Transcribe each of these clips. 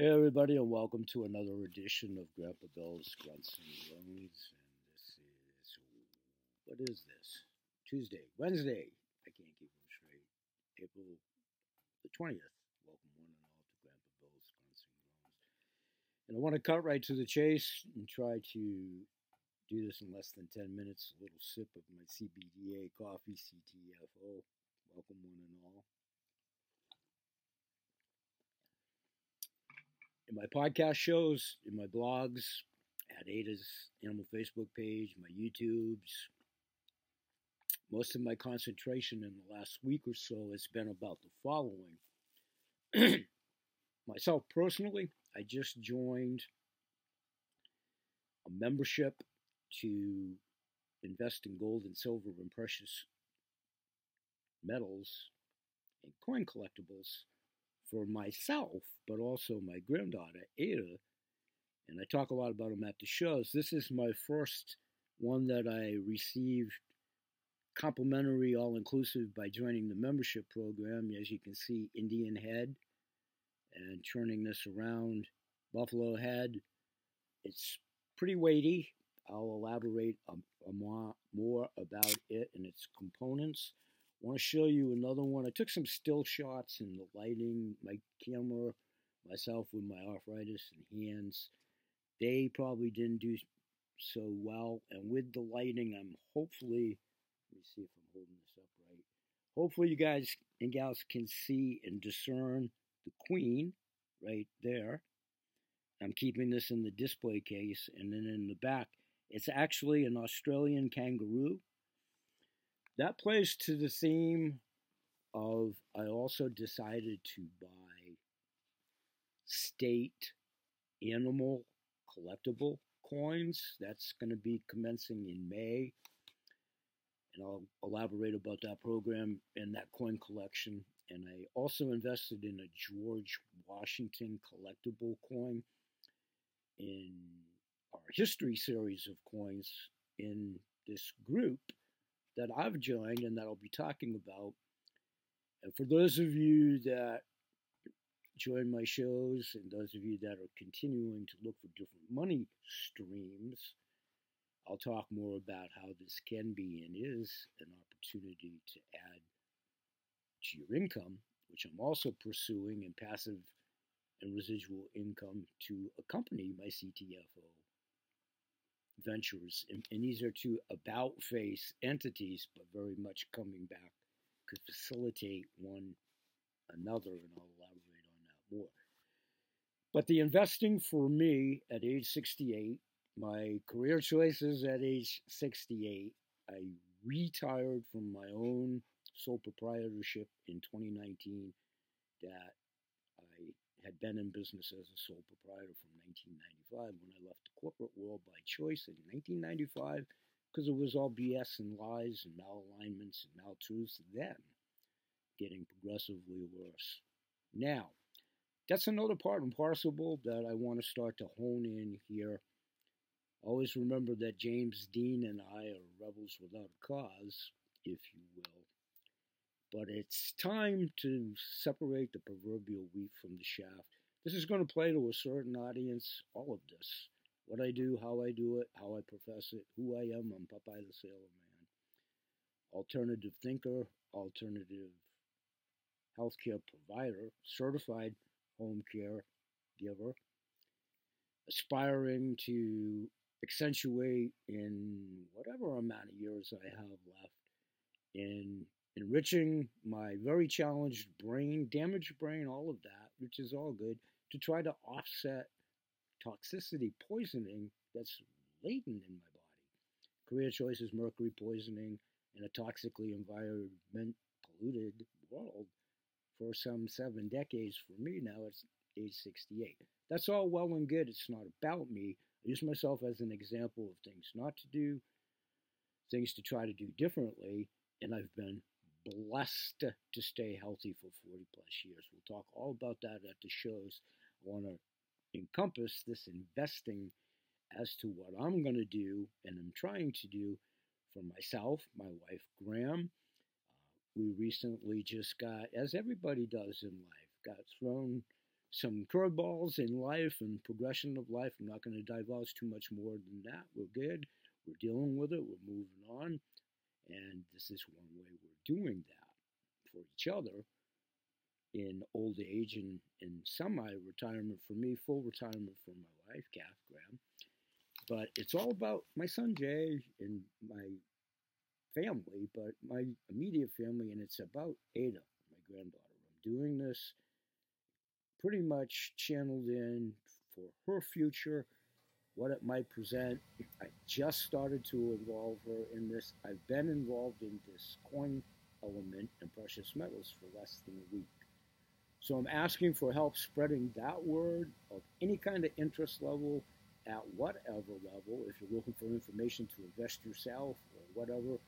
Hey, everybody, and welcome to another edition of Grandpa Bill's Grunts and Groans. And this is, what is this? Tuesday, Wednesday. I can't keep them straight. April the 20th. Welcome, one and all, to Grandpa Bill's Grunts and Groans. And I want to cut right to the chase and try to do this in less than 10 minutes. A little sip of my CBDA coffee, CTFO. Welcome, one and all. In my podcast shows, in my blogs, at Ada's Animal Facebook page, my YouTubes. Most of my concentration in the last week or so has been about the following. Myself personally, I just joined a membership to invest in gold and silver and precious metals and coin collectibles for myself, but also my granddaughter, Ada. And I talk a lot about them at the shows. This is my first one that I received complimentary, all inclusive, by joining the membership program. As you can see, Indian Head and turning this around, Buffalo Head. It's pretty weighty. I'll elaborate a, a more, more about it and its components. I want to show you another one. I took some still shots in the lighting, my camera, myself with my arthritis and hands. They probably didn't do so well. And with the lighting, I'm hopefully, let me see if I'm holding this up right. Hopefully, you guys and gals can see and discern the queen right there. I'm keeping this in the display case. And then in the back, it's actually an Australian kangaroo that plays to the theme of I also decided to buy state animal collectible coins. That's going to be commencing in May. And I'll elaborate about that program and that coin collection. And I also invested in a George Washington collectible coin in our history series of coins in this group that I've joined and that I'll be talking about. And for those of you that join my shows and those of you that are continuing to look for different money streams, I'll talk more about how this can be and is an opportunity to add to your income, which I'm also pursuing in passive and residual income to accompany my CTFO ventures. And, and these are two about face entities, but very much coming back to facilitate one another, and I'll elaborate on that more. But the investing for me at age 68, my career choices at age 68, I retired from my own sole proprietorship in 2019 that had been in business as a sole proprietor from 1995 when I left the corporate world by choice in 1995 because it was all BS and lies and malalignments and maltruths then getting progressively worse. Now, that's another part and parcel that I want to start to hone in here. Always remember that James Dean and I are rebels without a cause, if you will. But it's time to separate the proverbial wheat from the chaff. This is going to play to a certain audience, all of this. What I do, how I do it, how I profess it, who I am. I'm Popeye the Sailor Man. Alternative thinker, alternative healthcare provider, certified home care giver, aspiring to accentuate in whatever amount of years I have left in enriching my very challenged brain, damaged brain, all of that, which is all good, to try to offset toxicity, poisoning that's latent in my body. Career choices, mercury poisoning in a toxically environment polluted world for some seven decades. For me now, it's age 68. That's all well and good. It's not about me. I use myself as an example of things not to do, things to try to do differently, and I've been blessed to stay healthy for 40 plus years. We'll talk all about that at the shows. I want to encompass this investing as to what I'm going to do and I'm trying to do for myself, my wife Graham. Uh, we recently just got, as everybody does in life, got thrown some curveballs in life and progression of life. I'm not going to divulge too much more than that. We're good. We're dealing with it. We're moving on. And this is one way we're doing that for each other in old age and in semi retirement for me, full retirement for my wife, Kath Graham. But it's all about my son Jay and my family, but my immediate family, and it's about Ada, my granddaughter. I'm doing this pretty much channeled in for her future, what it might present. I just started to involve her in this. I've been involved in this coin element and precious metals for less than a week. So I'm asking for help spreading that word of any kind of interest level at whatever level. If you're looking for information to invest yourself or whatever,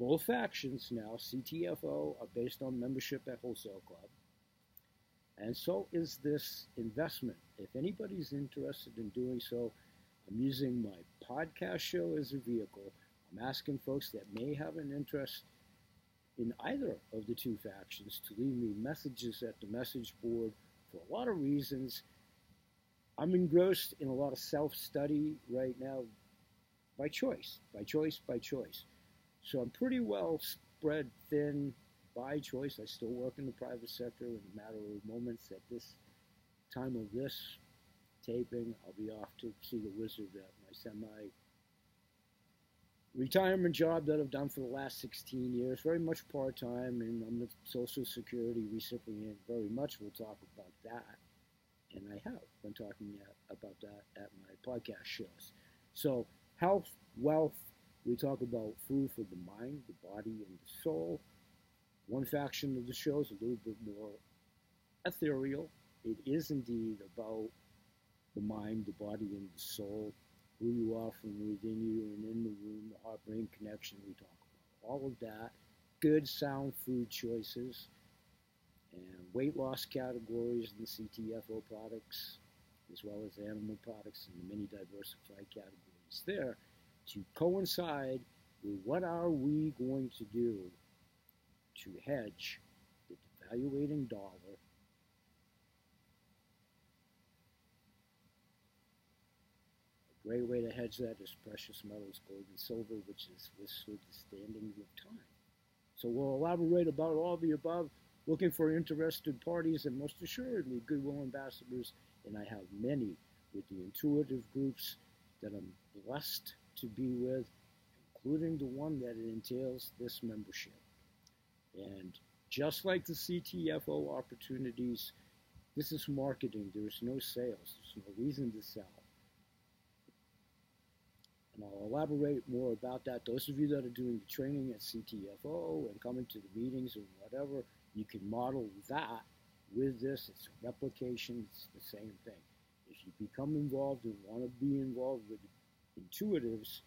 both factions now, CTFO, are based on membership at Wholesale Club. And so is this investment. If anybody's interested in doing so, I'm using my podcast show as a vehicle. I'm asking folks that may have an interest in either of the two factions to leave me messages at the message board for a lot of reasons. I'm engrossed in a lot of self study right now by choice, by choice, by choice. So I'm pretty well spread thin by choice. I still work in the private sector in a matter of moments. At this time of this taping, I'll be off to see the wizard at my semi retirement job that I've done for the last 16 years, very much part time, and I'm a Social Security recipient very much. We'll talk about that, and I have been talking about that at my podcast shows. So, health, wealth, we talk about food for the mind, the body, and the soul. One faction of the show is a little bit more ethereal. It is indeed about the mind, the body, and the soul who you are from within you and in the womb, the heart brain connection we talk about. All of that. Good, sound food choices and weight loss categories in the CTFO products, as well as animal products and the many diversified categories there to coincide with what are we going to do to hedge the devaluating dollar great way to hedge that is precious metals, gold and silver, which is withstood the standings of time. So we'll elaborate about all the above, looking for interested parties and most assuredly goodwill ambassadors, and I have many with the intuitive groups that I'm blessed to be with, including the one that entails this membership. And just like the CTFO opportunities, this is marketing. There's no sales. There's no reason to sell. And I'll elaborate more about that. Those of you that are doing the training at CTFO and coming to the meetings or whatever, you can model that with this. It's a replication, it's the same thing. If you become involved and want to be involved with intuitives,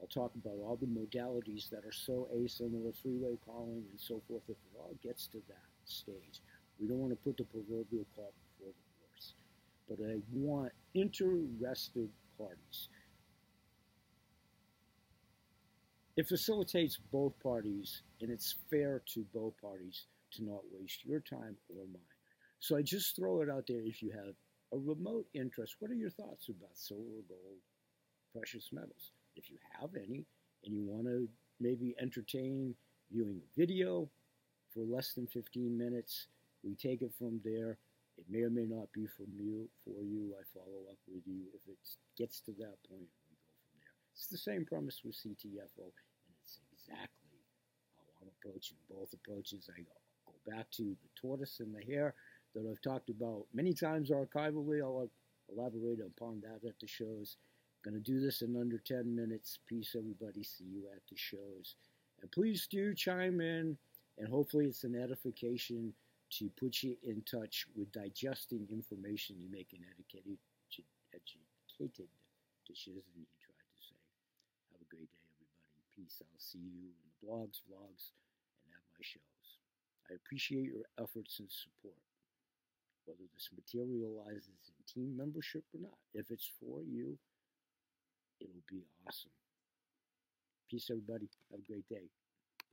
I'll talk about all the modalities that are so asimilar, three-way calling, and so forth. If it all gets to that stage, we don't want to put the proverbial cart before the horse. But I want interested parties It facilitates both parties, and it's fair to both parties to not waste your time or mine. So I just throw it out there if you have a remote interest. What are your thoughts about silver, gold, precious metals? If you have any, and you want to maybe entertain viewing a video for less than 15 minutes, we take it from there. It may or may not be from you for you. I follow up with you if it gets to that point. It's the same premise with CTFO, and it's exactly how I'm approaching both approaches. I go, back to the tortoise and the hare that I've talked about many times archivally. I'll elaborate upon that at the shows. Going to do this in under 10 minutes. Peace, everybody. See you at the shows. And please do chime in, and hopefully it's an edification to put you in touch with digesting information you make an educated, educated decision. Peace. I'll see you in the blogs, vlogs, and at my shows. I appreciate your efforts and support, whether this materializes in team membership or not. If it's for you, it'll be awesome. Peace, everybody. Have a great day.